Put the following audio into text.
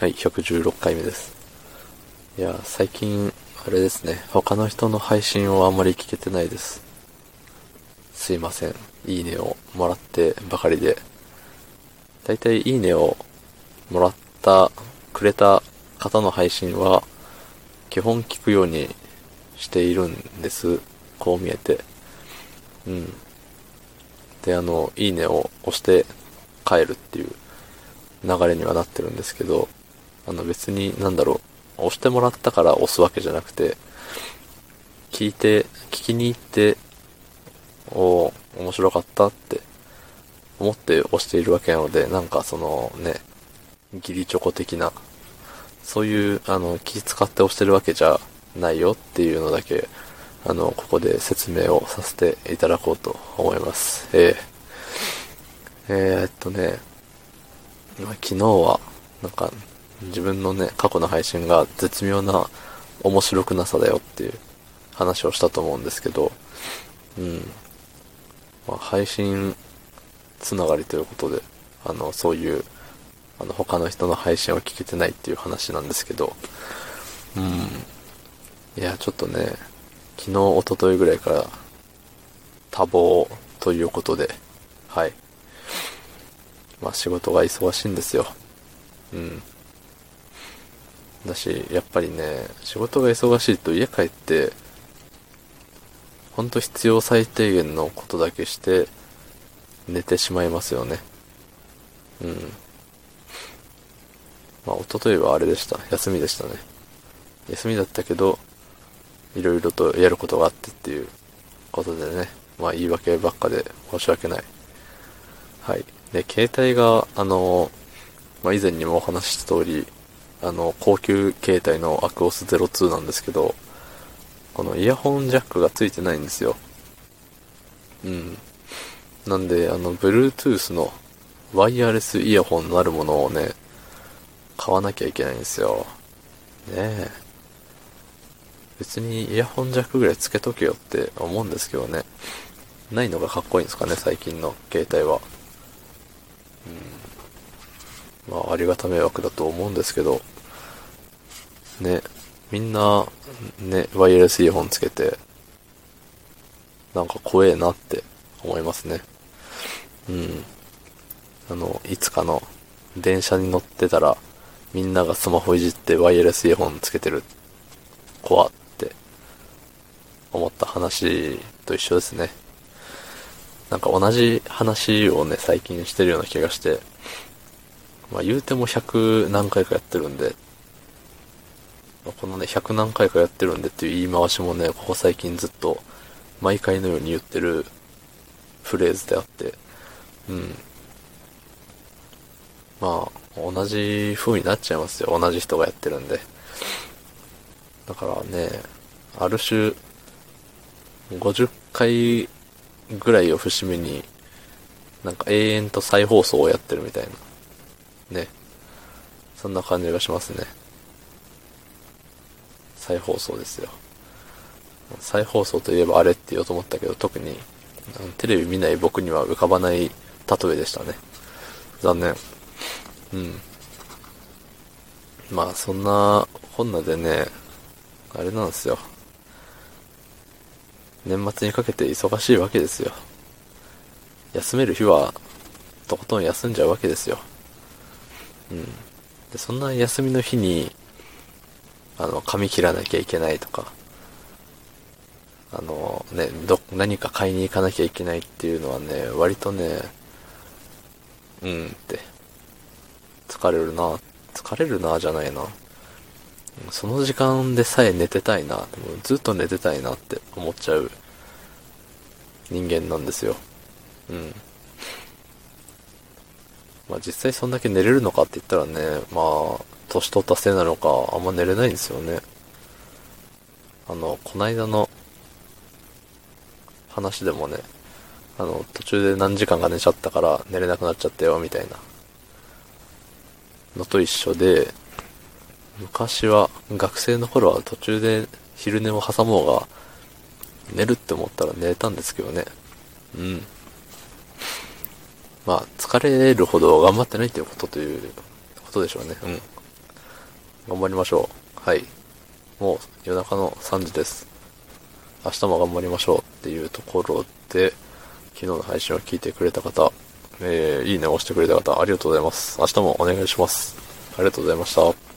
はい、116回目です。いや、最近、あれですね、他の人の配信をあんまり聞けてないです。すいません。いいねをもらってばかりで。だいたいいいねをもらった、くれた方の配信は、基本聞くようにしているんです。こう見えて。うん。で、あの、いいねを押して帰るっていう流れにはなってるんですけど、あの別に、なんだろう、押してもらったから押すわけじゃなくて、聞いて、聞きに行って、おー面白かったって思って押しているわけなので、なんかそのね、ギリチョコ的な、そういう、あの、気使って押してるわけじゃないよっていうのだけ、あの、ここで説明をさせていただこうと思います。えー、えー、っとね、昨日は、なんか、自分のね、過去の配信が絶妙な面白くなさだよっていう話をしたと思うんですけど、うん。まあ、配信つながりということで、あの、そういう、あの、他の人の配信を聞けてないっていう話なんですけど、うん。いや、ちょっとね、昨日、一昨日ぐらいから、多忙ということで、はい。まあ仕事が忙しいんですよ。うん。だし、やっぱりね、仕事が忙しいと家帰って、ほんと必要最低限のことだけして、寝てしまいますよね。うん。まあ、一昨日はあれでした。休みでしたね。休みだったけど、いろいろとやることがあってっていうことでね。まあ、言い訳ばっかで申し訳ない。はい。で、携帯が、あの、まあ、以前にもお話しした通り、あの、高級携帯のアクオス02なんですけど、このイヤホンジャックがついてないんですよ。うん。なんで、あの、Bluetooth のワイヤレスイヤホンなるものをね、買わなきゃいけないんですよ。ねえ。別にイヤホンジャックぐらいつけとけよって思うんですけどね。ないのがかっこいいんですかね、最近の携帯は。うん。まあ、ありがた迷惑だと思うんですけど、ね、みんな、ね、ワイヤレスイヤホンつけて、なんか怖えなって思いますね。うん。あの、いつかの電車に乗ってたら、みんながスマホいじってワイヤレスイヤホンつけてる。怖って思った話と一緒ですね。なんか同じ話をね、最近してるような気がして、まあ言うても100何回かやってるんで、まこのね、100何回かやってるんでっていう言い回しもね、ここ最近ずっと毎回のように言ってるフレーズであって、うん。まあ、同じ風になっちゃいますよ。同じ人がやってるんで。だからね、ある種、50回ぐらいを節目に、なんか永遠と再放送をやってるみたいな。ね。そんな感じがしますね。再放送ですよ。再放送といえばあれって言おうと思ったけど、特に、テレビ見ない僕には浮かばない例えでしたね。残念。うん。まあ、そんな、こんなでね、あれなんですよ。年末にかけて忙しいわけですよ。休める日は、とことん休んじゃうわけですよ。うん。で、そんな休みの日に、あの、髪切らなきゃいけないとか、あの、ね、ど、何か買いに行かなきゃいけないっていうのはね、割とね、うんって、疲れるな、疲れるなじゃないな。その時間でさえ寝てたいな、もうずっと寝てたいなって思っちゃう人間なんですよ。うん。まあ実際そんだけ寝れるのかって言ったらね、まあ、年取ったせいなのか、あんま寝れないんですよね。あの、こないだの話でもね、あの、途中で何時間か寝ちゃったから寝れなくなっちゃったよ、みたいなのと一緒で、昔は、学生の頃は途中で昼寝を挟もうが、寝るって思ったら寝れたんですけどね。うん。まあ、疲れるほど頑張ってないっていうことということでしょうね。うん。頑張りましょう。はい。もう夜中の3時です。明日も頑張りましょうっていうところで、昨日の配信を聞いてくれた方、えー、いいねを押してくれた方、ありがとうございます。明日もお願いします。ありがとうございました。